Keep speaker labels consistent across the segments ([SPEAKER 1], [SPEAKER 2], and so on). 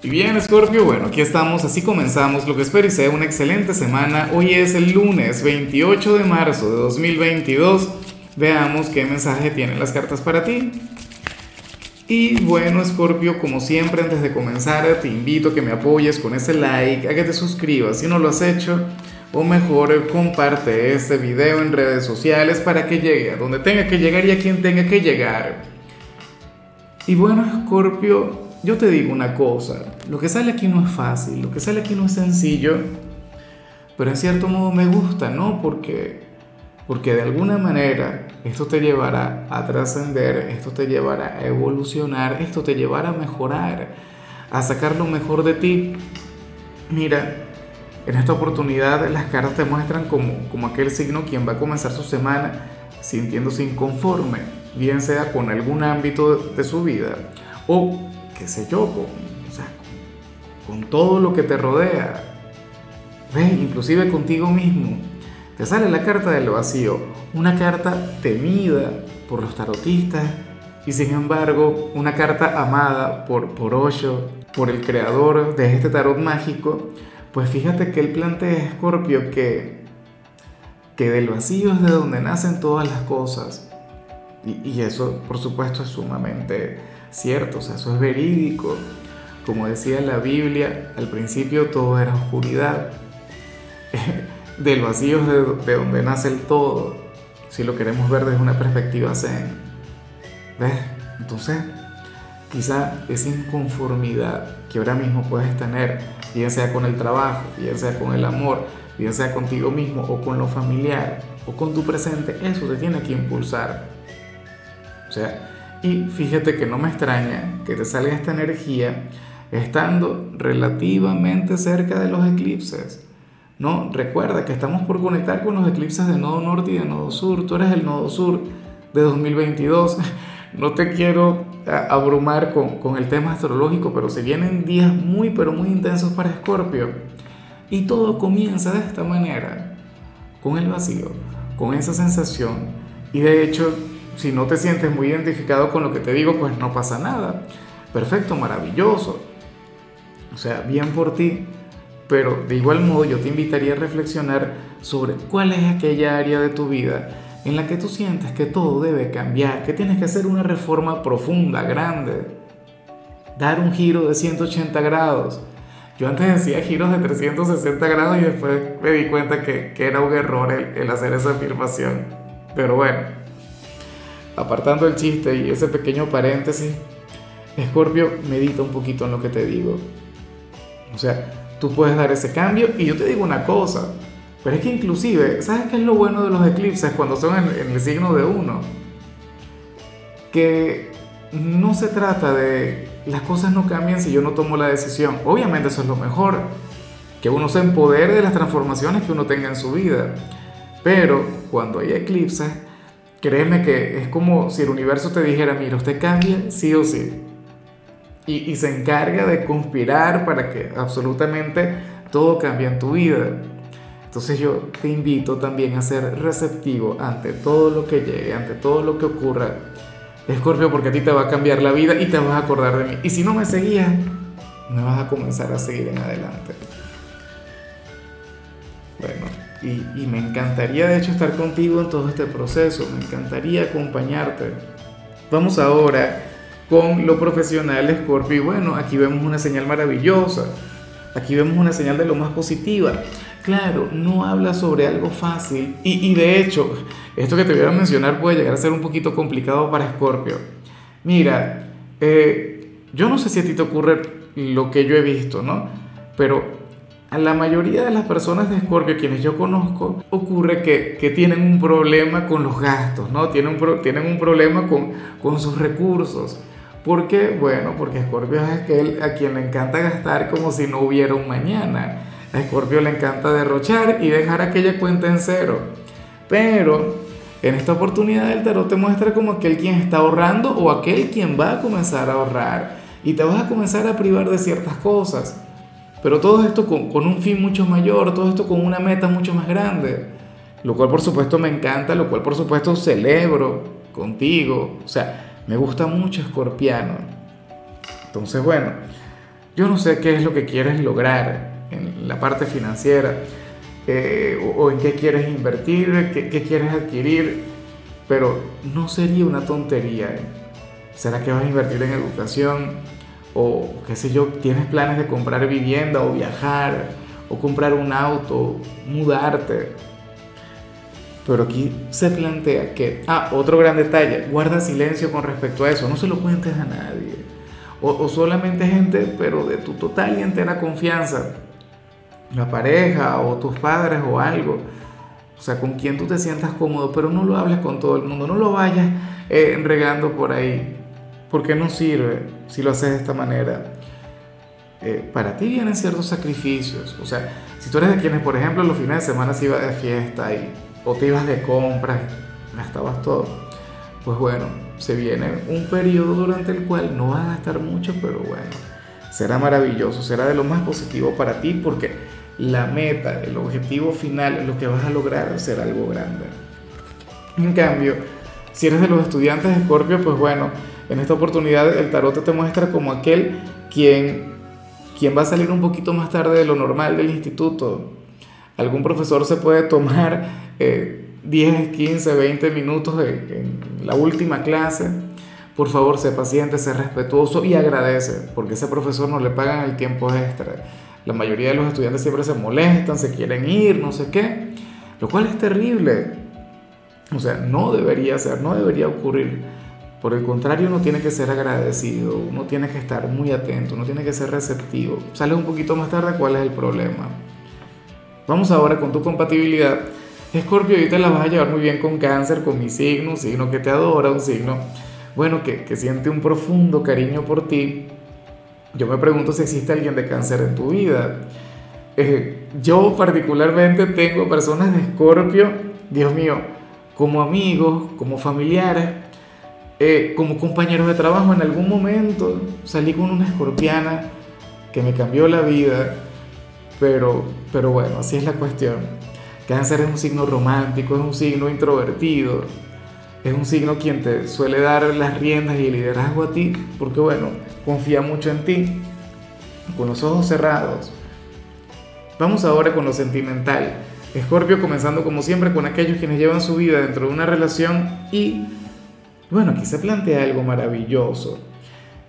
[SPEAKER 1] Y bien, Scorpio, bueno, aquí estamos, así comenzamos lo que espero y sea una excelente semana. Hoy es el lunes 28 de marzo de 2022. Veamos qué mensaje tienen las cartas para ti. Y bueno, Scorpio, como siempre, antes de comenzar, te invito a que me apoyes con ese like, a que te suscribas si no lo has hecho, o mejor, comparte este video en redes sociales para que llegue a donde tenga que llegar y a quien tenga que llegar. Y bueno, Scorpio, yo te digo una cosa, lo que sale aquí no es fácil, lo que sale aquí no es sencillo, pero en cierto modo me gusta, ¿no? Porque, porque de alguna manera esto te llevará a trascender, esto te llevará a evolucionar, esto te llevará a mejorar, a sacar lo mejor de ti. Mira, en esta oportunidad las cartas te muestran como, como aquel signo quien va a comenzar su semana sintiéndose inconforme, bien sea con algún ámbito de su vida o qué sé yo, con, con, todo lo que te rodea. ¿Ves? Inclusive contigo mismo. Te sale la carta del vacío, una carta temida por los tarotistas y sin embargo una carta amada por, por Osho, por el creador de este tarot mágico. Pues fíjate que él plantea, Scorpio, que, que del vacío es de donde nacen todas las cosas. Y, y eso, por supuesto, es sumamente cierto, o sea, eso es verídico. Como decía la Biblia, al principio todo era oscuridad. Del vacío es de, donde nace el todo, si lo queremos ver desde una perspectiva zen. ¿Ves? Entonces, quizá esa inconformidad que ahora mismo puedes tener, bien sea con el trabajo, bien sea con el amor, bien sea contigo mismo o con lo familiar o con tu presente, eso te tiene que impulsar. O sea, y fíjate que no me extraña que te salga esta energía estando relativamente cerca de los eclipses. No, recuerda que estamos por conectar con los eclipses de nodo norte y de nodo sur. Tú eres el nodo sur de 2022. No te quiero abrumar con, con el tema astrológico, pero se vienen días muy, pero muy intensos para Escorpio. Y todo comienza de esta manera, con el vacío, con esa sensación. Y de hecho, si no te sientes muy identificado con lo que te digo, pues no pasa nada. Perfecto, maravilloso. O sea, bien por ti. Pero de igual modo yo te invitaría a reflexionar sobre cuál es aquella área de tu vida en la que tú sientes que todo debe cambiar, que tienes que hacer una reforma profunda, grande, dar un giro de 180 grados. Yo antes decía giros de 360 grados y después me di cuenta que, era un error el hacer esa afirmación. Pero bueno, apartando el chiste y ese pequeño paréntesis, Escorpio, medita un poquito en lo que te digo. O sea, tú puedes dar ese cambio y yo te digo una cosa, pero es que inclusive, ¿sabes qué es lo bueno de los eclipses cuando son en, el signo de uno? Que no se trata de las cosas no cambian si yo no tomo la decisión. Obviamente eso es lo mejor, que uno se empodere de las transformaciones que uno tenga en su vida. Pero cuando hay eclipses, Créeme que es como si el universo te dijera, mira, usted cambia sí o sí. Y, se encarga de conspirar para que absolutamente todo cambie en tu vida. Entonces yo te invito también a ser receptivo ante todo lo que llegue, ante todo lo que ocurra. Escorpio, porque a ti te va a cambiar la vida y te vas a acordar de mí. Y si no me seguías, me vas a comenzar a seguir en adelante. Bueno, y, me encantaría de hecho estar contigo en todo este proceso, me encantaría acompañarte. Vamos ahora con lo profesional, Scorpio. Y bueno, aquí vemos una señal maravillosa, aquí vemos una señal de lo más positiva. Claro, no habla sobre algo fácil y, de hecho, esto que te voy a mencionar puede llegar a ser un poquito complicado para Scorpio. Mira, eh, yo no sé si a ti te ocurre lo que yo he visto, ¿no? Pero a la mayoría de las personas de Scorpio, quienes yo conozco, ocurre que, que tienen un problema con los gastos, ¿no? Tienen un, tienen un problema con, con sus recursos. ¿Por qué? Bueno, porque Scorpio es aquel a quien le encanta gastar como si no hubiera un mañana. A Scorpio le encanta derrochar y dejar aquella cuenta en cero. Pero en esta oportunidad el tarot te muestra como aquel quien está ahorrando o aquel quien va a comenzar a ahorrar. Y te vas a comenzar a privar de ciertas cosas. Pero todo esto con, con, un fin mucho mayor, todo esto con una meta mucho más grande. Lo cual por supuesto me encanta, lo cual por supuesto celebro contigo. O sea, me gusta mucho Escorpiano. Entonces, bueno, yo no sé qué es lo que quieres lograr en la parte financiera, eh, o, en qué quieres invertir, qué, quieres adquirir, pero no sería una tontería. ¿eh? ¿Será que vas a invertir en educación? O qué sé yo, tienes planes de comprar vivienda o viajar, o comprar un auto, mudarte. Pero aquí se plantea que, ah, otro gran detalle, guarda silencio con respecto a eso, no se lo cuentes a nadie. O, o solamente gente, pero de tu total y entera confianza, la pareja o tus padres o algo. O sea, con quien tú te sientas cómodo, pero no lo hables con todo el mundo, no lo vayas eh, regando por ahí, porque no sirve si lo haces de esta manera. Eh, para ti vienen ciertos sacrificios, o sea, si tú eres de quienes, por ejemplo, los fines de semana se iba de fiesta y, o te ibas de compras, gastabas todo, pues bueno, se viene un periodo durante el cual no vas a gastar mucho, pero bueno, será maravilloso, será de lo más positivo para ti porque la meta, el objetivo final, lo que vas a lograr será algo grande. En cambio, si eres de los estudiantes de Scorpio, pues bueno, en esta oportunidad el tarot te muestra como aquel quien, quien va a salir un poquito más tarde de lo normal del instituto. Algún profesor se puede tomar 10, 15, 20 minutos en la última clase. Por favor, sé paciente, sé respetuoso y agradece, porque ese profesor no le pagan el tiempo extra la mayoría de los estudiantes siempre se molestan, se quieren ir, no sé qué, lo cual es terrible. O sea, no debería ser, no debería ocurrir. Por el contrario, uno tiene que ser agradecido, uno tiene que estar muy atento, uno tiene que ser receptivo. Sales un poquito más tarde, ¿cuál es el problema? Vamos ahora con tu compatibilidad. Escorpio, ahorita la vas a llevar muy bien con cáncer, con mi signo, un signo que te adora, un signo, bueno, que, que siente un profundo cariño por ti, yo me pregunto si existe alguien de cáncer en tu vida. Eh, yo particularmente tengo personas de escorpio, Dios mío, como amigos, como familiares, eh, como compañeros de trabajo. En algún momento salí con una escorpiana que me cambió la vida, pero, pero bueno, así es la cuestión. Cáncer es un signo romántico, es un signo introvertido, es un signo quien te suele dar las riendas y el liderazgo a ti, porque bueno, confía mucho en ti, con los ojos cerrados. Vamos ahora con lo sentimental. Escorpio comenzando como siempre con aquellos quienes llevan su vida dentro de una relación y, bueno, aquí se plantea algo maravilloso.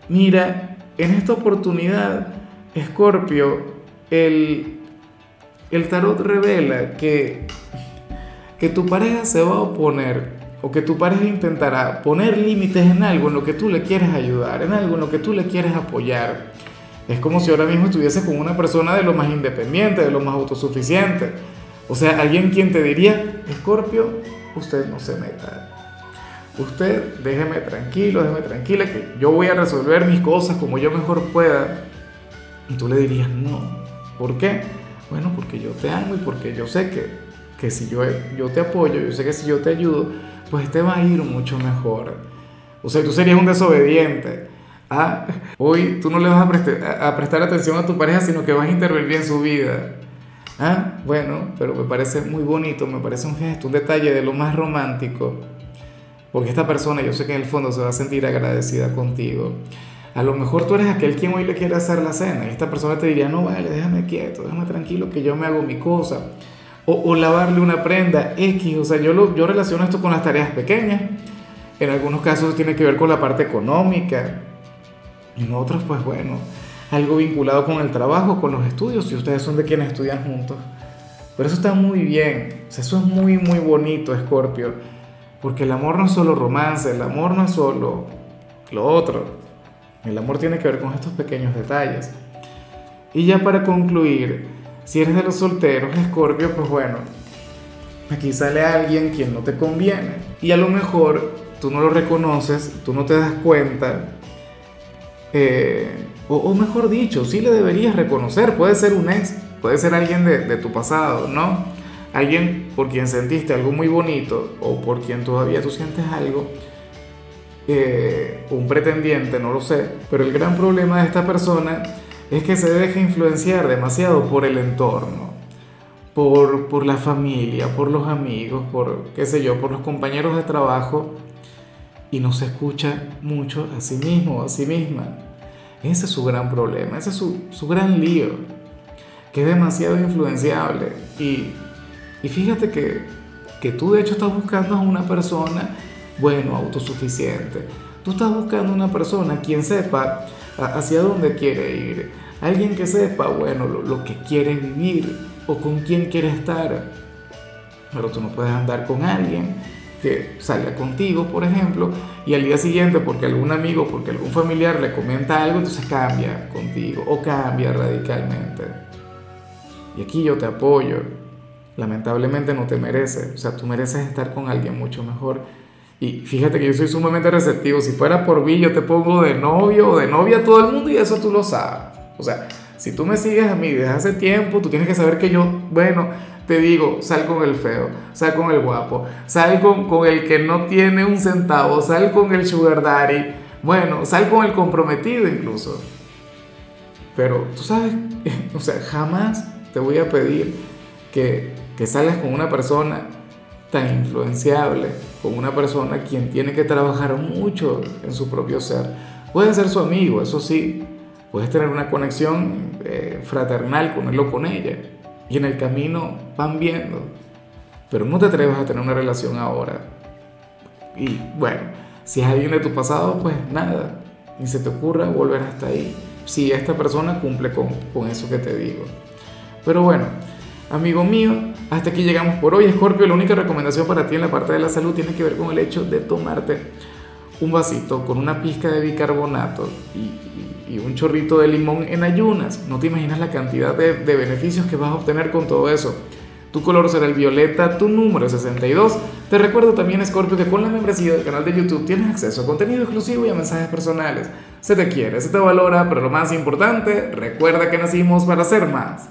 [SPEAKER 1] Mira, en esta oportunidad, Escorpio, el, el tarot revela que, que tu pareja se va a oponer o que tu pareja intentará poner límites en algo en lo que tú le quieres ayudar, en algo en lo que tú le quieres apoyar. Es como si ahora mismo estuvieses con una persona de lo más independiente, de lo más autosuficiente. O sea, alguien quien te diría, Escorpio, usted no se meta. Usted déjeme tranquilo, déjeme tranquila, que yo voy a resolver mis cosas como yo mejor pueda. Y tú le dirías, no. ¿Por qué? Bueno, porque yo te amo y porque yo sé que, que si yo, yo te apoyo, yo sé que si yo te ayudo, pues te va a ir mucho mejor. O sea, tú serías un desobediente. ¿ah? Hoy tú no le vas a, prestar, atención a tu pareja, sino que vas a intervenir en su vida. ¿Ah? Bueno, pero me parece muy bonito, me parece un gesto, un detalle de lo más romántico. Porque esta persona, yo sé que en el fondo se va a sentir agradecida contigo. A lo mejor tú eres aquel quien hoy le quiere hacer la cena y esta persona te diría, no vale, déjame quieto, déjame tranquilo que yo me hago mi cosa o, lavarle una prenda X, o sea, yo, lo, yo relaciono esto con las tareas pequeñas, en algunos casos tiene que ver con la parte económica, en otros pues bueno, algo vinculado con el trabajo, con los estudios, si ustedes son de quienes estudian juntos. Pero eso está muy bien, o sea, eso es muy, muy bonito, Scorpio, porque el amor no es solo romance, el amor no es solo lo otro, el amor tiene que ver con estos pequeños detalles. Y ya para concluir, si eres de los solteros, Escorpio, pues bueno, aquí sale alguien quien no te conviene. Y a lo mejor tú no lo reconoces, tú no te das cuenta. Eh, o, mejor dicho, sí le deberías reconocer. Puede ser un ex, puede ser alguien de, tu pasado, ¿no? Alguien por quien sentiste algo muy bonito o por quien todavía tú sientes algo. Eh, un pretendiente, no lo sé. Pero el gran problema de esta persona es que se deja influenciar demasiado por el entorno, por, por la familia, por los amigos, por, qué sé yo, por los compañeros de trabajo y no se escucha mucho a sí mismo, a sí misma. Ese es su gran problema, ese es su, su gran lío, que es demasiado influenciable. Y, y fíjate que, que tú de hecho estás buscando a una persona, bueno, autosuficiente. Tú estás buscando una persona quien sepa hacia dónde quiere ir. Alguien que sepa, bueno, lo, lo que quiere vivir o con quién quiere estar. Pero tú no puedes andar con alguien que salga contigo, por ejemplo, y al día siguiente, porque algún amigo, porque algún familiar le comenta algo, entonces cambia contigo o cambia radicalmente. Y aquí yo te apoyo. Lamentablemente no te merece. O sea, tú mereces estar con alguien mucho mejor. Y fíjate que yo soy sumamente receptivo. Si fuera por mí, yo te pongo de novio o de novia a todo el mundo y eso tú lo sabes. O sea, si tú me sigues a mí desde hace tiempo, tú tienes que saber que yo, bueno, te digo, sal con el feo, sal con el guapo, sal con, con el que no tiene un centavo, sal con el sugar daddy, bueno, sal con el comprometido incluso. Pero tú sabes, o sea, jamás te voy a pedir que, que salgas con una persona tan influenciable, con una persona quien tiene que trabajar mucho en su propio ser. Puede ser su amigo, eso sí, puedes tener una conexión eh, fraternal con él o con ella, y en el camino van viendo. Pero no te atrevas a tener una relación ahora. Y bueno, si es alguien de tu pasado, pues nada, ni se te ocurra volver hasta ahí. Si esta persona cumple con, con eso que te digo. Pero bueno, amigo mío, hasta aquí llegamos por hoy. Scorpio, la única recomendación para ti en la parte de la salud tiene que ver con el hecho de tomarte un vasito con una pizca de bicarbonato y, un chorrito de limón en ayunas. No te imaginas la cantidad de, de beneficios que vas a obtener con todo eso. Tu color será el violeta, tu número es 62. Te recuerdo también, Scorpio, que con la membresía del canal de YouTube tienes acceso a contenido exclusivo y a mensajes personales. Se te quiere, se te valora, pero lo más importante, recuerda que nacimos para ser más.